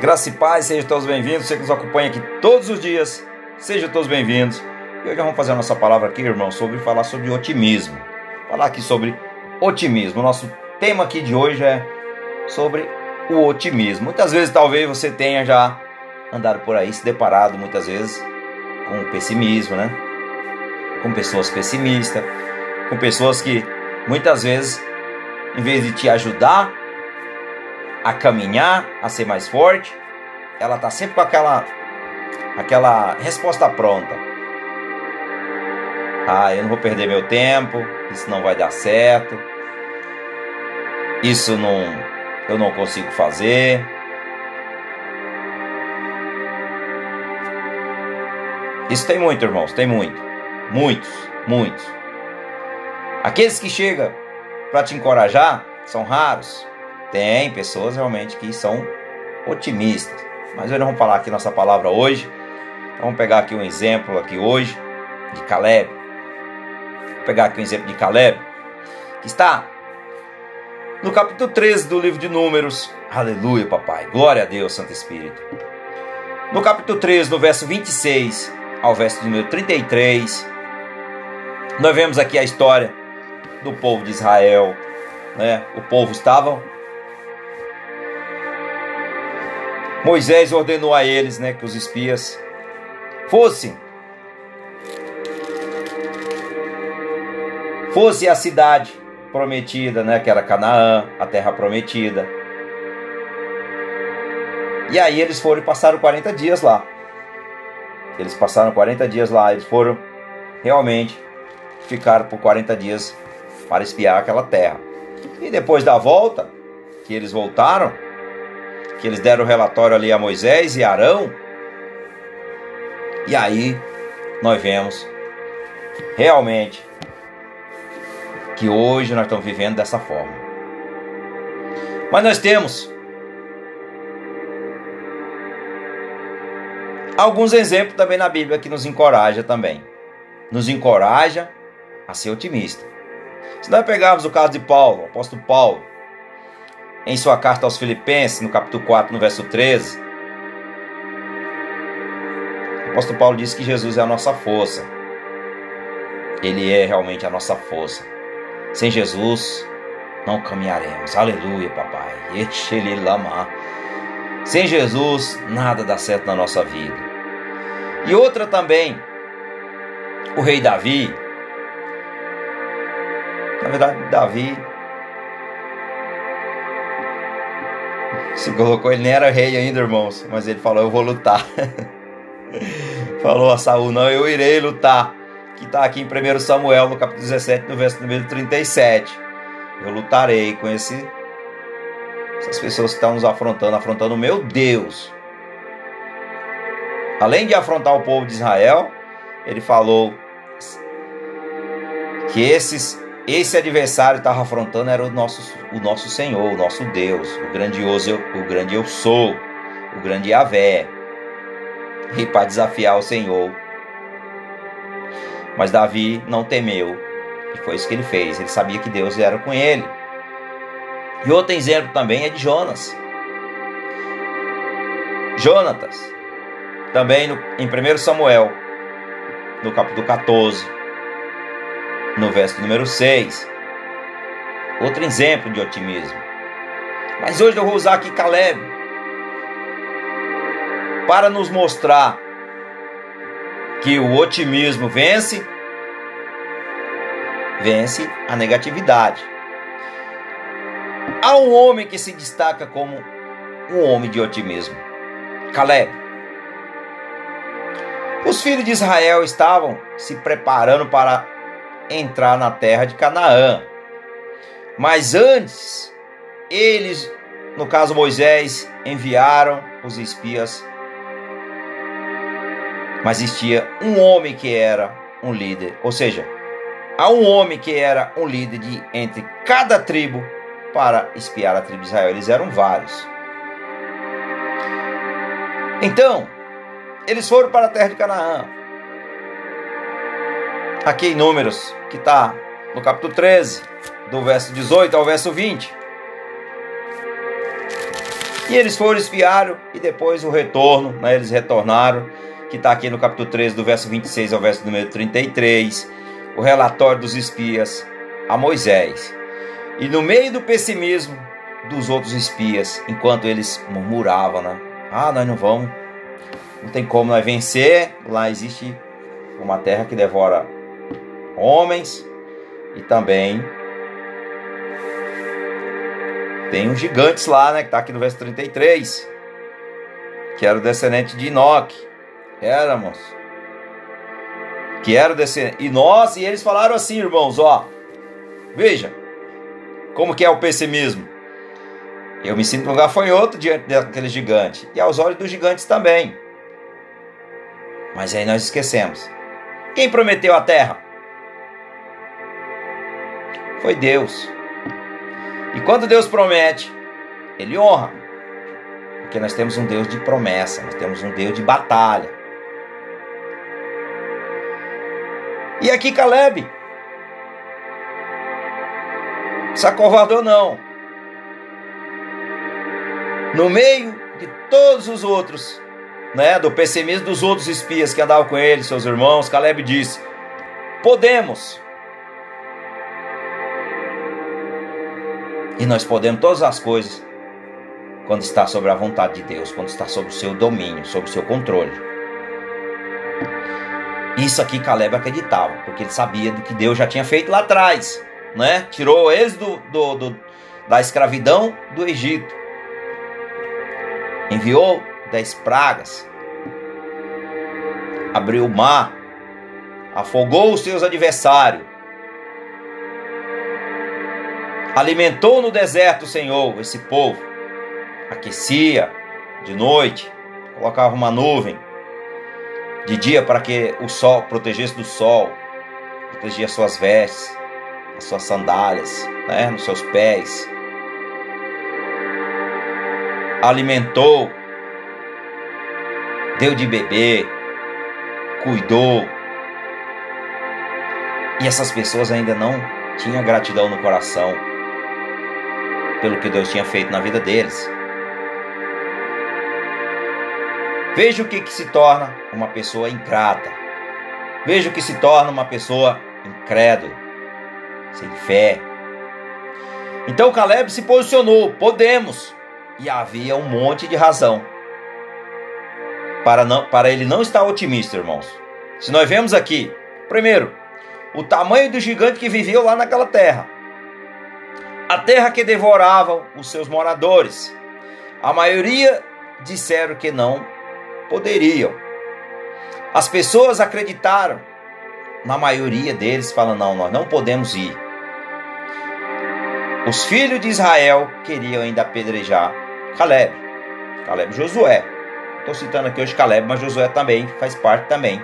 Graça e paz, sejam todos bem-vindos. Você que nos acompanha aqui todos os dias, sejam todos bem-vindos. E hoje vamos fazer a nossa palavra aqui, irmão, sobre falar sobre otimismo. Falar aqui sobre otimismo. O nosso tema aqui de hoje é sobre o otimismo. Muitas vezes, talvez você tenha já andado por aí, se deparado muitas vezes com o pessimismo, né? Com pessoas pessimistas, com pessoas que muitas vezes, em vez de te ajudar, a caminhar, a ser mais forte, ela tá sempre com aquela aquela resposta pronta. Ah, eu não vou perder meu tempo, isso não vai dar certo. Isso não eu não consigo fazer. Isso tem muito, irmãos, tem muito. Muitos, muitos. Aqueles que chegam para te encorajar são raros. Tem pessoas realmente que são otimistas. Mas nós vamos falar aqui nossa palavra hoje. Então, vamos pegar aqui um exemplo aqui hoje de Caleb. Vou pegar aqui um exemplo de Caleb, que está no capítulo 13 do livro de Números. Aleluia, papai. Glória a Deus, Santo Espírito. No capítulo 13, no verso 26 ao verso número 33, nós vemos aqui a história do povo de Israel. Né? O povo estava Moisés ordenou a eles, né, que os espias fossem fosse a cidade prometida, né, que era Canaã, a terra prometida. E aí eles foram e passaram 40 dias lá. Eles passaram 40 dias lá, eles foram realmente ficaram por 40 dias para espiar aquela terra. E depois da volta, que eles voltaram, que eles deram o relatório ali a Moisés e Arão. E aí nós vemos realmente que hoje nós estamos vivendo dessa forma. Mas nós temos alguns exemplos também na Bíblia que nos encoraja também. Nos encoraja a ser otimista. Se nós pegarmos o caso de Paulo, o apóstolo Paulo, em sua carta aos Filipenses, no capítulo 4, no verso 13, o apóstolo Paulo diz que Jesus é a nossa força. Ele é realmente a nossa força. Sem Jesus, não caminharemos. Aleluia, papai. Sem Jesus, nada dá certo na nossa vida. E outra também, o rei Davi. Na verdade, Davi Se colocou, ele nem era rei ainda, irmãos. Mas ele falou: Eu vou lutar. falou a Saul: Não, eu irei lutar. Que está aqui em 1 Samuel, no capítulo 17, no verso número 37. Eu lutarei com esse, essas pessoas que estão nos afrontando, afrontando o meu Deus. Além de afrontar o povo de Israel, ele falou que esses esse adversário estava afrontando era o nosso, o nosso Senhor, o nosso Deus, o grandioso, o grande eu sou, o grande Yahvé. E para desafiar o Senhor. Mas Davi não temeu. E foi isso que ele fez. Ele sabia que Deus era com ele. E outro exemplo também é de Jonas. Jonatas, também no, em 1 Samuel, no capítulo 14 no verso número 6. Outro exemplo de otimismo. Mas hoje eu vou usar aqui Caleb para nos mostrar que o otimismo vence vence a negatividade. Há um homem que se destaca como um homem de otimismo. Caleb. Os filhos de Israel estavam se preparando para entrar na terra de Canaã. Mas antes, eles, no caso Moisés, enviaram os espias. Mas existia um homem que era um líder, ou seja, há um homem que era um líder de entre cada tribo para espiar a tribo de Israel. Eles eram vários. Então, eles foram para a terra de Canaã aqui em Números, que está no capítulo 13, do verso 18 ao verso 20. E eles foram espiar e depois o retorno, né, eles retornaram, que está aqui no capítulo 13, do verso 26 ao verso número 33, o relatório dos espias a Moisés. E no meio do pessimismo dos outros espias, enquanto eles murmuravam, né? Ah, nós não vamos, não tem como nós vencer, lá existe uma terra que devora homens e também tem os gigantes lá, né? Que está aqui no verso 33. Que era o descendente de Enoque. Éramos. Que era o descendente. E nós, e eles falaram assim, irmãos, ó. Veja. Como que é o pessimismo. Eu me sinto um gafanhoto diante daquele gigante. E aos olhos dos gigantes também. Mas aí nós esquecemos. Quem prometeu a terra? Foi Deus. E quando Deus promete, Ele honra. Porque nós temos um Deus de promessa, nós temos um Deus de batalha. E aqui Caleb. Se acovardou não. No meio de todos os outros, né, do pessimismo dos outros espias que andavam com ele, seus irmãos, Caleb disse: Podemos E nós podemos todas as coisas quando está sobre a vontade de Deus, quando está sob o seu domínio, sob o seu controle. Isso aqui Caleb acreditava, porque ele sabia do que Deus já tinha feito lá atrás, né? Tirou eles do, do, do da escravidão do Egito, enviou dez pragas, abriu o mar, afogou os seus adversários, Alimentou no deserto, Senhor, esse povo. Aquecia de noite, colocava uma nuvem de dia para que o sol protegesse do sol, protegia suas vestes, as suas sandálias, né, nos seus pés. Alimentou, deu de beber, cuidou. E essas pessoas ainda não tinham gratidão no coração pelo que Deus tinha feito na vida deles. Veja o que, que se torna uma pessoa ingrata. Veja o que se torna uma pessoa incrédula, sem fé. Então Caleb se posicionou: podemos. E havia um monte de razão para, não, para ele não estar otimista, irmãos. Se nós vemos aqui, primeiro, o tamanho do gigante que viveu lá naquela terra a terra que devoravam os seus moradores. A maioria disseram que não poderiam. As pessoas acreditaram, na maioria deles falando: não, nós não podemos ir. Os filhos de Israel queriam ainda apedrejar Caleb, Caleb Josué. Estou citando aqui hoje Caleb, mas Josué também faz parte também.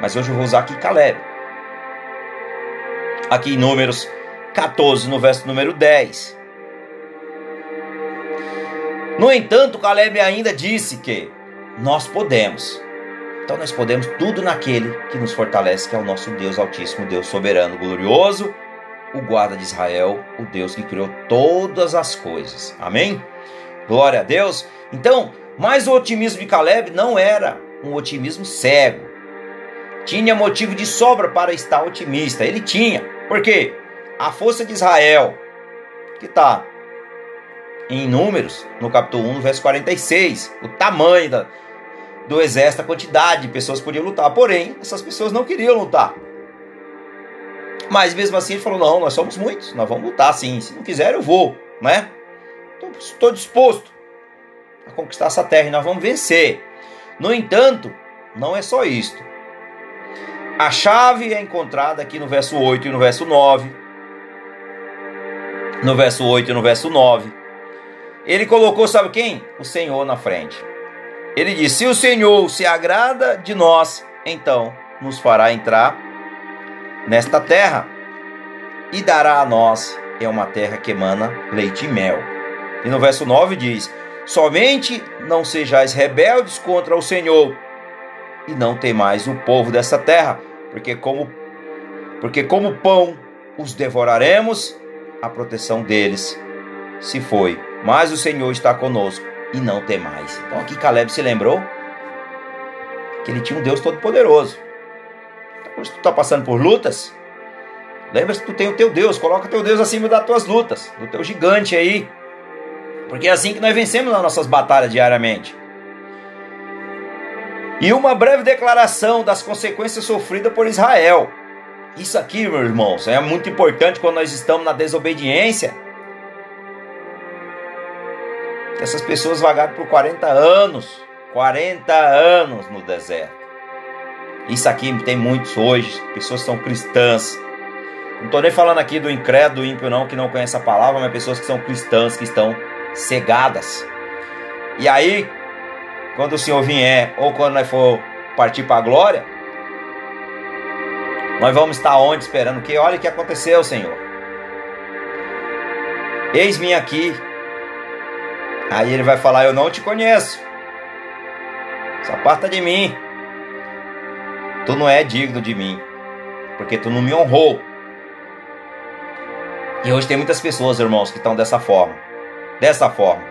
Mas hoje eu vou usar aqui Caleb. Aqui em Números 14, no verso número 10. No entanto, Caleb ainda disse que nós podemos. Então nós podemos tudo naquele que nos fortalece, que é o nosso Deus Altíssimo, Deus soberano, glorioso, o guarda de Israel, o Deus que criou todas as coisas. Amém? Glória a Deus. Então, mas o otimismo de Caleb não era um otimismo cego. Tinha motivo de sobra para estar otimista. Ele tinha. Por quê? A força de Israel, que está em Números, no capítulo 1, verso 46, o tamanho da, do exército, a quantidade de pessoas que podiam lutar. Porém, essas pessoas não queriam lutar. Mas mesmo assim ele falou: não, nós somos muitos, nós vamos lutar sim. Se não quiser, eu vou, né? Estou disposto a conquistar essa terra e nós vamos vencer. No entanto, não é só isto. A chave é encontrada aqui no verso 8 e no verso 9 no verso 8 e no verso 9. Ele colocou, sabe quem? O Senhor na frente. Ele disse: Se o Senhor se agrada de nós, então nos fará entrar nesta terra e dará a nós é uma terra que emana leite e mel. E no verso 9 diz: Somente não sejais rebeldes contra o Senhor e não temais o povo dessa terra, porque como porque como pão os devoraremos a proteção deles se foi, mas o Senhor está conosco e não temais. Então aqui Caleb se lembrou que ele tinha um Deus todo-poderoso. Então, tu está passando por lutas, lembra que tu tem o teu Deus, coloca o teu Deus acima das tuas lutas, do teu gigante aí. Porque é assim que nós vencemos nas nossas batalhas diariamente. E uma breve declaração das consequências sofridas por Israel. Isso aqui, meus irmãos, é muito importante quando nós estamos na desobediência. Essas pessoas vagaram por 40 anos, 40 anos no deserto. Isso aqui tem muitos hoje, pessoas que são cristãs. Não estou nem falando aqui do incrédulo, ímpio não, que não conhece a palavra, mas pessoas que são cristãs, que estão cegadas. E aí, quando o Senhor vier, ou quando nós for partir para a glória, nós vamos estar onde esperando que olha o que aconteceu, Senhor. Eis-me aqui. Aí ele vai falar: Eu não te conheço. Só aparta de mim. Tu não é digno de mim, porque tu não me honrou. E hoje tem muitas pessoas, irmãos, que estão dessa forma. Dessa forma.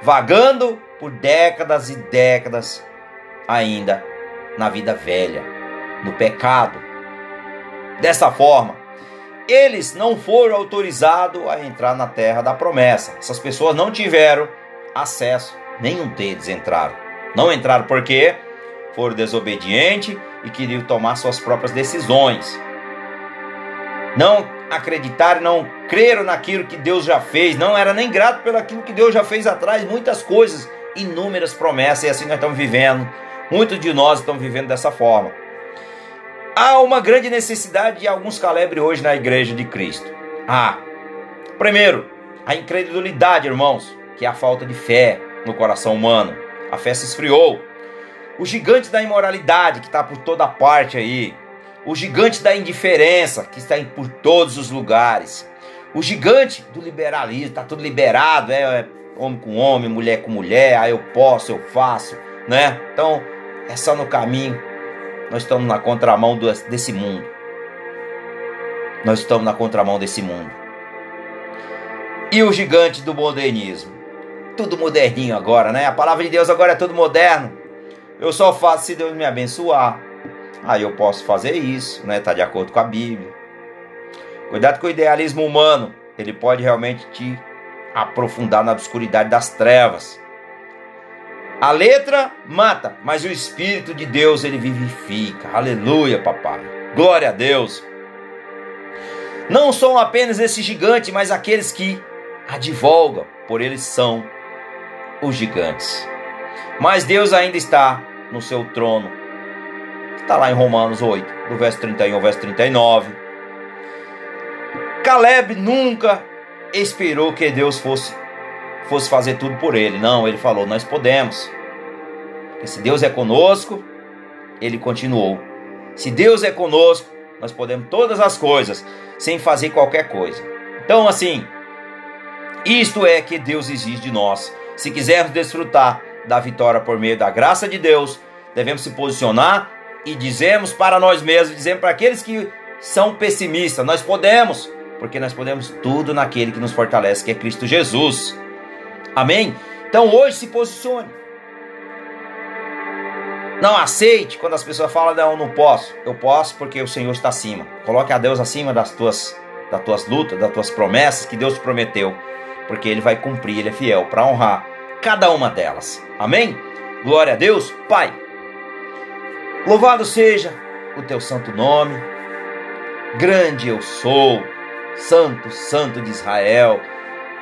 Vagando por décadas e décadas ainda na vida velha, no pecado, Dessa forma, eles não foram autorizados a entrar na terra da promessa. Essas pessoas não tiveram acesso, nenhum deles entraram. Não entraram porque foram desobedientes e queriam tomar suas próprias decisões. Não acreditaram, não creram naquilo que Deus já fez, não era nem grato pelo aquilo que Deus já fez atrás, muitas coisas, inúmeras promessas, e assim nós estamos vivendo. Muitos de nós estão vivendo dessa forma. Há uma grande necessidade de alguns Caleb hoje na igreja de Cristo. Ah, primeiro, a incredulidade, irmãos, que é a falta de fé no coração humano. A fé se esfriou. O gigante da imoralidade que está por toda parte aí. O gigante da indiferença que está por todos os lugares. O gigante do liberalismo, está tudo liberado, é, é homem com homem, mulher com mulher, ah, eu posso, eu faço, né? Então, é só no caminho nós estamos na contramão desse mundo. Nós estamos na contramão desse mundo. E o gigante do modernismo? Tudo moderninho agora, né? A palavra de Deus agora é tudo moderno. Eu só faço se Deus me abençoar. Aí eu posso fazer isso, né? Tá de acordo com a Bíblia. Cuidado com o idealismo humano. Ele pode realmente te aprofundar na obscuridade das trevas. A letra mata, mas o Espírito de Deus ele vivifica. Aleluia, papai. Glória a Deus. Não são apenas esse gigante, mas aqueles que advogam, por eles são os gigantes. Mas Deus ainda está no seu trono. Está lá em Romanos 8, do verso 31 ao verso 39. Caleb nunca esperou que Deus fosse fosse fazer tudo por ele. Não, ele falou: Nós podemos. Porque se Deus é conosco, ele continuou. Se Deus é conosco, nós podemos todas as coisas sem fazer qualquer coisa. Então, assim, isto é que Deus exige de nós. Se quisermos desfrutar da vitória por meio da graça de Deus, devemos se posicionar e dizemos para nós mesmos, dizemos para aqueles que são pessimistas, nós podemos, porque nós podemos tudo naquele que nos fortalece, que é Cristo Jesus. Amém? Então hoje se posicione. Não aceite quando as pessoas falam, não, não posso. Eu posso porque o Senhor está acima. Coloque a Deus acima das tuas, das tuas lutas, das tuas promessas que Deus te prometeu. Porque Ele vai cumprir, Ele é fiel para honrar cada uma delas. Amém? Glória a Deus, Pai. Louvado seja o teu santo nome. Grande eu sou, Santo, Santo de Israel,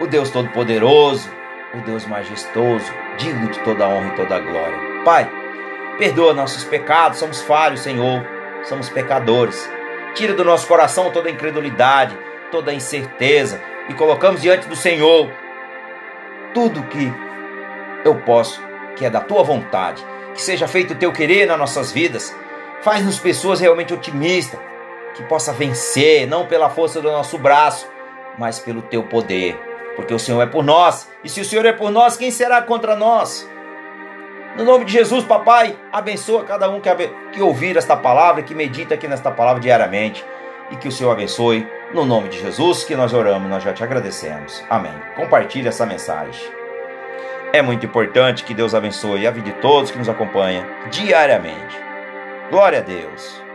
o Deus Todo-Poderoso o Deus majestoso, digno de toda honra e toda glória. Pai, perdoa nossos pecados, somos falhos, Senhor, somos pecadores. Tira do nosso coração toda incredulidade, toda incerteza e colocamos diante do Senhor tudo que eu posso, que é da tua vontade. Que seja feito o teu querer nas nossas vidas. Faz-nos pessoas realmente otimistas, que possa vencer, não pela força do nosso braço, mas pelo teu poder porque o Senhor é por nós. E se o Senhor é por nós, quem será contra nós? No nome de Jesus, papai, abençoa cada um que, que ouvir esta palavra, que medita aqui nesta palavra diariamente. E que o Senhor abençoe. No nome de Jesus que nós oramos, nós já te agradecemos. Amém. Compartilhe essa mensagem. é muito importante. Que Deus abençoe a vida de todos que nos acompanham diariamente. Glória a Deus.